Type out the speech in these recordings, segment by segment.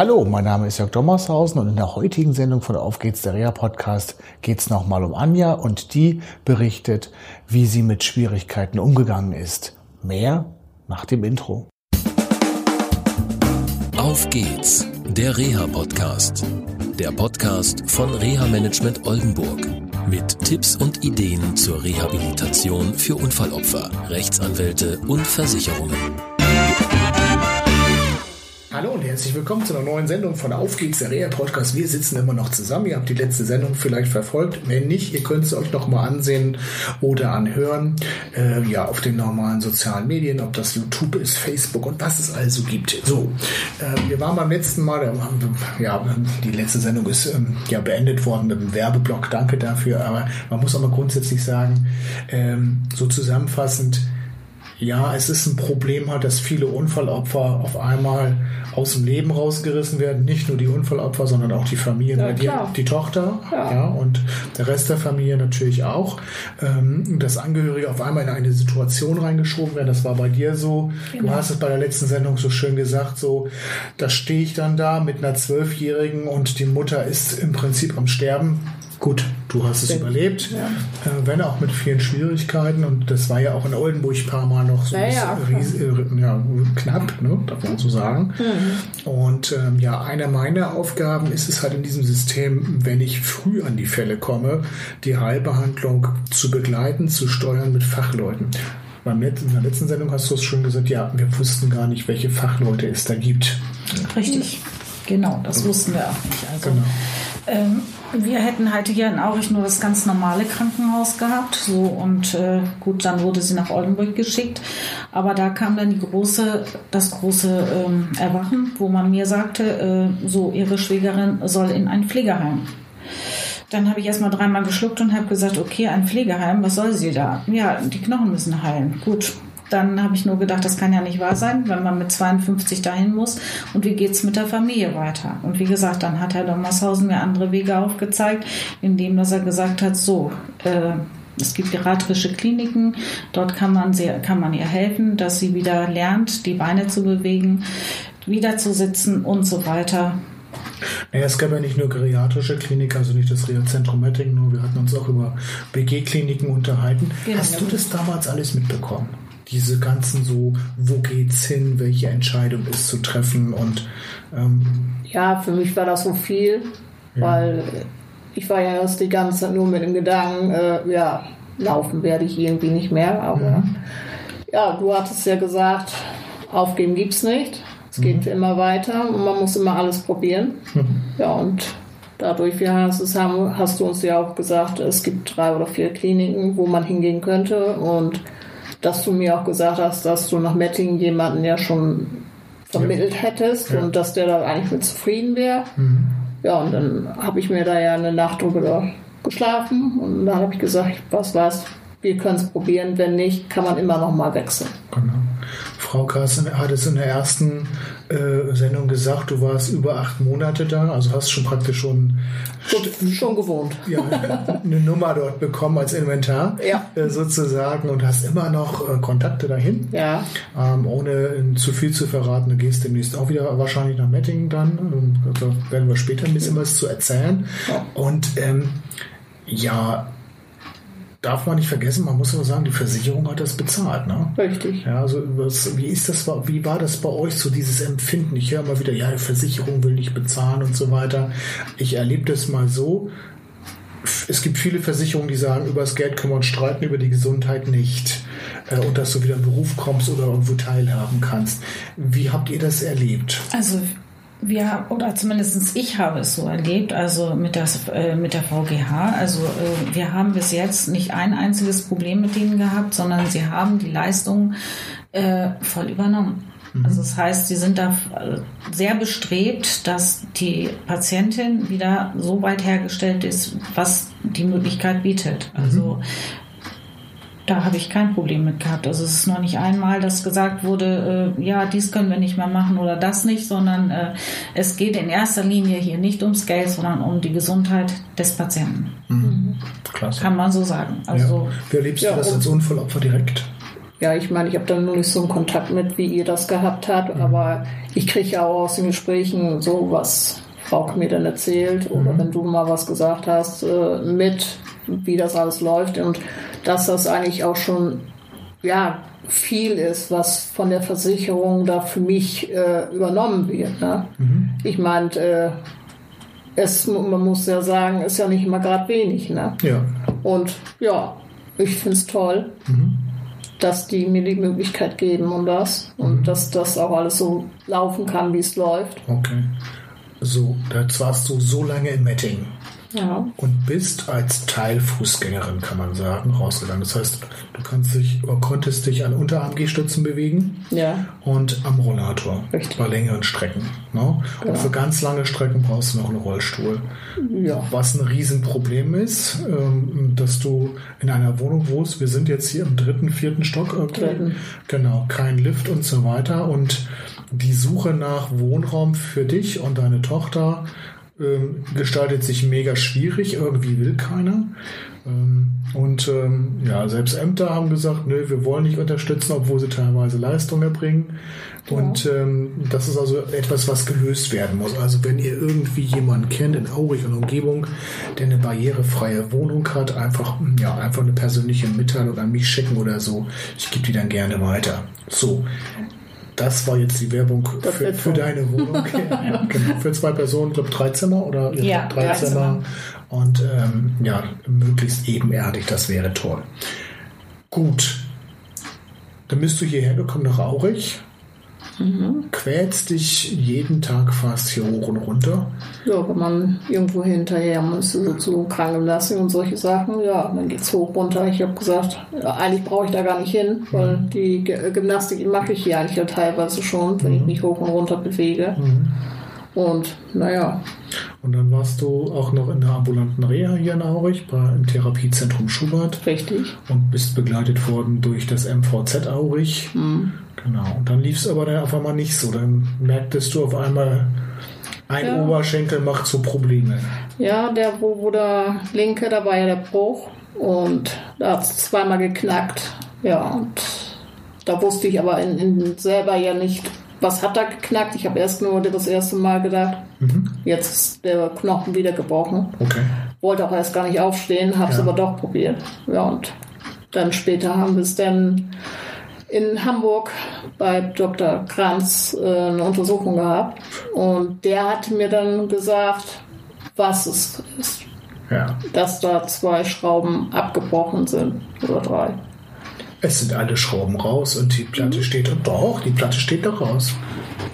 Hallo, mein Name ist Jörg Dommershausen und in der heutigen Sendung von Auf geht's der Reha Podcast geht es nochmal um Anja und die berichtet, wie sie mit Schwierigkeiten umgegangen ist. Mehr nach dem Intro. Auf geht's, der Reha Podcast. Der Podcast von Reha Management Oldenburg. Mit Tipps und Ideen zur Rehabilitation für Unfallopfer, Rechtsanwälte und Versicherungen. Hallo und herzlich willkommen zu einer neuen Sendung von Auf geht's, der Reha Podcast. Wir sitzen immer noch zusammen. Ihr habt die letzte Sendung vielleicht verfolgt. Wenn nicht, ihr könnt es euch noch mal ansehen oder anhören. Äh, ja, auf den normalen sozialen Medien, ob das YouTube ist, Facebook und was es also gibt. So, äh, wir waren beim letzten Mal, äh, ja, die letzte Sendung ist ähm, ja beendet worden mit einem Werbeblock. Danke dafür. Aber man muss aber grundsätzlich sagen, ähm, so zusammenfassend, ja, es ist ein Problem halt, dass viele Unfallopfer auf einmal aus dem Leben rausgerissen werden. Nicht nur die Unfallopfer, sondern auch die Familien. Ja, die, die, Tochter ja. ja. und der Rest der Familie natürlich auch. Ähm, dass Angehörige auf einmal in eine Situation reingeschoben werden. Das war bei dir so. Genau. Du hast es bei der letzten Sendung so schön gesagt, so, da stehe ich dann da mit einer Zwölfjährigen und die Mutter ist im Prinzip am Sterben Gut, du hast es überlebt, ja. äh, wenn auch mit vielen Schwierigkeiten. Und das war ja auch in Oldenburg ein paar Mal noch so ja, ries, äh, ja, knapp, ne, darf man so sagen. Mhm. Und ähm, ja, eine meiner Aufgaben ist es halt in diesem System, wenn ich früh an die Fälle komme, die Heilbehandlung zu begleiten, zu steuern mit Fachleuten. In der letzten Sendung hast du es schon gesagt, ja, wir wussten gar nicht, welche Fachleute es da gibt. Richtig, genau, das wussten wir auch nicht. Also, genau. ähm, wir hätten halt hier in Aurich nur das ganz normale Krankenhaus gehabt. So und äh, gut, dann wurde sie nach Oldenburg geschickt. Aber da kam dann die große, das große ähm, Erwachen, wo man mir sagte, äh, so ihre Schwägerin soll in ein Pflegeheim. Dann habe ich erstmal dreimal geschluckt und habe gesagt, okay, ein Pflegeheim, was soll sie da? Ja, die Knochen müssen heilen. Gut, dann habe ich nur gedacht, das kann ja nicht wahr sein, wenn man mit 52 dahin muss. Und wie geht es mit der Familie weiter? Und wie gesagt, dann hat Herr Dommershausen mir andere Wege aufgezeigt, indem dass er gesagt hat, so, äh, es gibt geriatrische Kliniken, dort kann man, sehr, kann man ihr helfen, dass sie wieder lernt, die Beine zu bewegen, wieder zu sitzen und so weiter. Naja, es gab ja nicht nur geriatrische Kliniken, also nicht das Reha-Zentrum Mettingen, nur wir hatten uns auch über BG-Kliniken unterhalten. Genau. Hast du das damals alles mitbekommen? Diese ganzen so, wo geht's hin, welche Entscheidung ist zu treffen und ähm, ja, für mich war das so viel, ja. weil ich war ja erst die ganze Zeit nur mit dem Gedanken, äh, ja, laufen werde ich irgendwie nicht mehr, aber ja. ja, du hattest ja gesagt, aufgeben gibt's nicht. Es mhm. geht immer weiter und man muss immer alles probieren. Mhm. Ja, und dadurch, wie hast, es haben, hast du uns ja auch gesagt, es gibt drei oder vier Kliniken, wo man hingehen könnte und dass du mir auch gesagt hast, dass du nach Mettingen jemanden ja schon vermittelt ja. hättest ja. und dass der da eigentlich mit zufrieden wäre. Mhm. Ja, und dann habe ich mir da ja eine Nacht drüber geschlafen und dann habe ich gesagt, was war's, wir können es probieren, wenn nicht, kann man immer noch mal wechseln. Genau. Frau Carsten hat es in der ersten äh, Sendung gesagt, du warst über acht Monate da, also hast schon praktisch schon schon, schon gewohnt. Ja, eine Nummer dort bekommen als Inventar ja. äh, sozusagen und hast immer noch äh, Kontakte dahin. Ja. Ähm, ohne zu viel zu verraten, du gehst demnächst auch wieder wahrscheinlich nach Mettingen dann. Und da werden wir später ein bisschen was zu erzählen. Und ähm, ja, darf man nicht vergessen, man muss aber sagen, die Versicherung hat das bezahlt, ne? Richtig. Ja, also was, wie ist das, wie war das bei euch so dieses Empfinden? Ich höre mal wieder, ja, die Versicherung will nicht bezahlen und so weiter. Ich erlebe das mal so. Es gibt viele Versicherungen, die sagen, über das Geld können wir uns streiten, über die Gesundheit nicht. Äh, und dass du wieder in den Beruf kommst oder irgendwo teilhaben kannst. Wie habt ihr das erlebt? Also wir, oder zumindest ich habe es so erlebt, also mit, das, äh, mit der VGH. Also äh, wir haben bis jetzt nicht ein einziges Problem mit denen gehabt, sondern sie haben die Leistung äh, voll übernommen. Mhm. Also das heißt, sie sind da äh, sehr bestrebt, dass die Patientin wieder so weit hergestellt ist, was die Möglichkeit bietet. Also mhm da habe ich kein Problem mit gehabt. Also es ist noch nicht einmal, dass gesagt wurde, äh, ja, dies können wir nicht mehr machen oder das nicht, sondern äh, es geht in erster Linie hier nicht ums Geld, sondern um die Gesundheit des Patienten. Mhm. Klasse. Kann man so sagen. Also, ja. Wie erlebst ja, du das als Unfallopfer direkt? ja, ich meine, ich habe da nur nicht so einen Kontakt mit, wie ihr das gehabt habt, mhm. aber ich kriege ja auch aus den Gesprächen so, Frauke mir dann erzählt oder mhm. wenn du mal was gesagt hast, äh, mit, wie das alles läuft und dass das eigentlich auch schon, ja, viel ist, was von der Versicherung da für mich äh, übernommen wird. Ne? Mhm. Ich meine, äh, es, man muss ja sagen, ist ja nicht immer gerade wenig. Ne? Ja. Und ja, ich finde es toll, mhm. dass die mir die Möglichkeit geben und das. Und mhm. dass das auch alles so laufen kann, wie es läuft. Okay. So, jetzt warst du so lange in Metting. Ja. Und bist als Teilfußgängerin, kann man sagen, rausgegangen. Das heißt, du kannst dich oder konntest dich an Unterarm-Gehstützen bewegen ja. und am Rollator Richtig. bei längeren Strecken. Ne? Genau. Und für ganz lange Strecken brauchst du noch einen Rollstuhl. Ja. Was ein Riesenproblem ist, ähm, dass du in einer Wohnung wohnst. Wir sind jetzt hier im dritten, vierten Stock. Okay. Dritten. Genau, kein Lift und so weiter. Und die Suche nach Wohnraum für dich und deine Tochter ähm, gestaltet sich mega schwierig, irgendwie will keiner. Ähm, und ähm, ja, selbst Ämter haben gesagt, nö, wir wollen nicht unterstützen, obwohl sie teilweise Leistungen erbringen. Ja. Und ähm, das ist also etwas, was gelöst werden muss. Also wenn ihr irgendwie jemanden kennt in Aurich und Umgebung, der eine barrierefreie Wohnung hat, einfach, ja, einfach eine persönliche Mitteilung an mich schicken oder so. Ich gebe die dann gerne weiter. So, das war jetzt die Werbung für, für deine Wohnung. ja, genau. Für zwei Personen, ich glaube drei Zimmer oder ja, drei, drei Zimmer. Zimmer. Und ähm, ja, möglichst ebenerdig, das wäre toll. Gut. Dann bist du hierher gekommen nach Aurich. Mhm. Quälst dich jeden Tag fast hier hoch und runter? Ja, wenn man irgendwo hinterher muss, so zu Krankengymnastik und solche Sachen, ja, dann geht's hoch runter. Ich habe gesagt, eigentlich brauche ich da gar nicht hin, weil mhm. die Gymnastik mache ich hier eigentlich ja teilweise schon, wenn mhm. ich mich hoch und runter bewege. Mhm. Und naja. Und dann warst du auch noch in der ambulanten Reha hier in Aurich, bei, im Therapiezentrum Schubert. Richtig. Und bist begleitet worden durch das MVZ Aurich. Mhm. Genau. Und dann lief es aber dann auf einmal nicht so. Dann merktest du auf einmal, ein ja. Oberschenkel macht so Probleme. Ja, der, wo, wo der linke, da war ja der Bruch. Und da hat es zweimal geknackt. Ja, und da wusste ich aber in, in selber ja nicht, was hat da geknackt. Ich habe erst nur das erste Mal gedacht, mhm. jetzt ist der Knochen wieder gebrochen. Okay. Wollte auch erst gar nicht aufstehen, habe es ja. aber doch probiert. Ja, und dann später haben wir es dann in Hamburg bei Dr. Kranz äh, eine Untersuchung gehabt und der hat mir dann gesagt, was es ist. Ja. Dass da zwei Schrauben abgebrochen sind oder drei. Es sind alle Schrauben raus und die Platte mhm. steht doch, die Platte steht doch raus.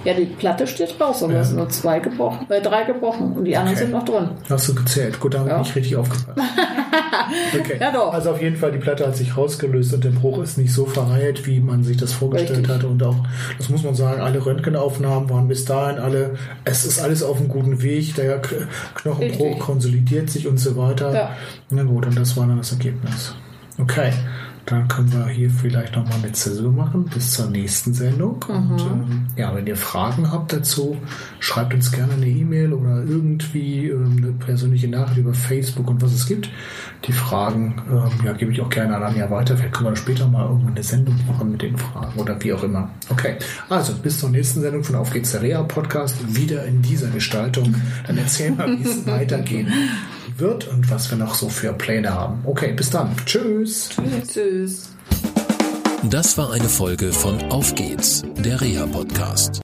Ja, die Platte steht raus, aber ja. es sind nur zwei gebrochen, äh, drei gebrochen und die anderen okay. sind noch drin. Hast du gezählt? Gut, da habe ich richtig aufgepasst. okay. Ja, doch. Also auf jeden Fall, die Platte hat sich rausgelöst und der Bruch ist nicht so verheilt, wie man sich das vorgestellt richtig. hatte. Und auch, das muss man sagen, alle Röntgenaufnahmen waren bis dahin alle, es ist alles auf einem guten Weg, der Knochenbruch richtig. konsolidiert sich und so weiter. Ja. Na gut, und das war dann das Ergebnis. Okay dann können wir hier vielleicht nochmal eine Zäsur machen bis zur nächsten Sendung. Mhm. Und ähm, ja, wenn ihr Fragen habt dazu, schreibt uns gerne eine E-Mail oder irgendwie ähm, eine persönliche Nachricht über Facebook und was es gibt. Die Fragen, ähm, ja, gebe ich auch gerne an Anja weiter. Vielleicht können wir später mal irgendwann eine Sendung machen mit den Fragen oder wie auch immer. Okay, also bis zur nächsten Sendung von Auf geht's der Reha Podcast, wieder in dieser Gestaltung. Dann erzählen wir, wie es weitergehen wird und was wir noch so für Pläne haben. Okay, bis dann. Tschüss. Tschüss. Das war eine Folge von Auf geht's, der Reha Podcast.